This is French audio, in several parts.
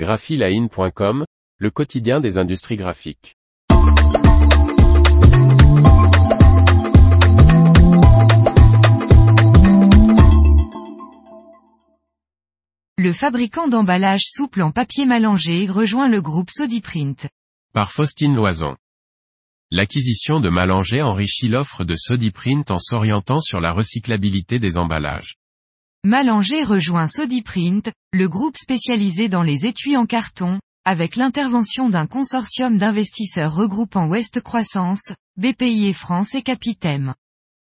graphiline.com, le quotidien des industries graphiques. Le fabricant d'emballage souple en papier Malangé rejoint le groupe Sodiprint. Par Faustine Loison. L'acquisition de Malangé enrichit l'offre de Sodiprint en s'orientant sur la recyclabilité des emballages. Malangé rejoint Sodiprint, le groupe spécialisé dans les étuis en carton, avec l'intervention d'un consortium d'investisseurs regroupant Ouest Croissance, BPI et France et Capitem.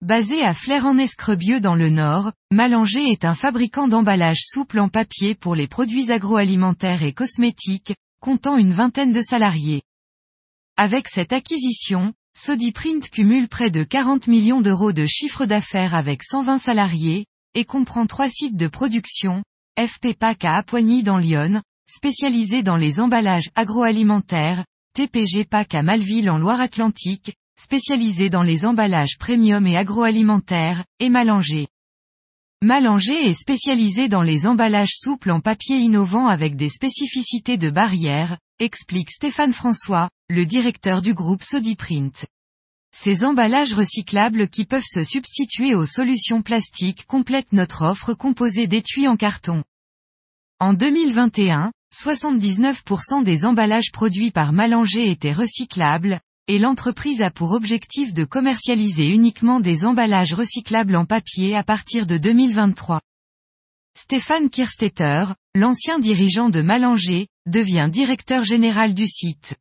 Basé à Flers-en-Escrebieux dans le Nord, Malangé est un fabricant d'emballage souple en papier pour les produits agroalimentaires et cosmétiques, comptant une vingtaine de salariés. Avec cette acquisition, Sodiprint cumule près de 40 millions d'euros de chiffre d'affaires avec 120 salariés, et comprend trois sites de production, FP Pack à Apoigny dans Lyon, spécialisé dans les emballages agroalimentaires, TPG Pack à Malville en Loire-Atlantique, spécialisé dans les emballages premium et agroalimentaires, et Malanger. Malanger est spécialisé dans les emballages souples en papier innovant avec des spécificités de barrière, explique Stéphane François, le directeur du groupe Sodiprint. Ces emballages recyclables qui peuvent se substituer aux solutions plastiques complètent notre offre composée d'étuis en carton. En 2021, 79% des emballages produits par Malanger étaient recyclables, et l'entreprise a pour objectif de commercialiser uniquement des emballages recyclables en papier à partir de 2023. Stéphane Kirstetter, l'ancien dirigeant de Malanger, devient directeur général du site.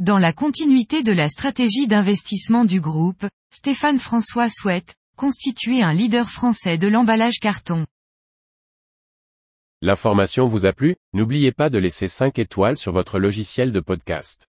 Dans la continuité de la stratégie d'investissement du groupe, Stéphane François souhaite constituer un leader français de l'emballage carton. L'information vous a plu? N'oubliez pas de laisser 5 étoiles sur votre logiciel de podcast.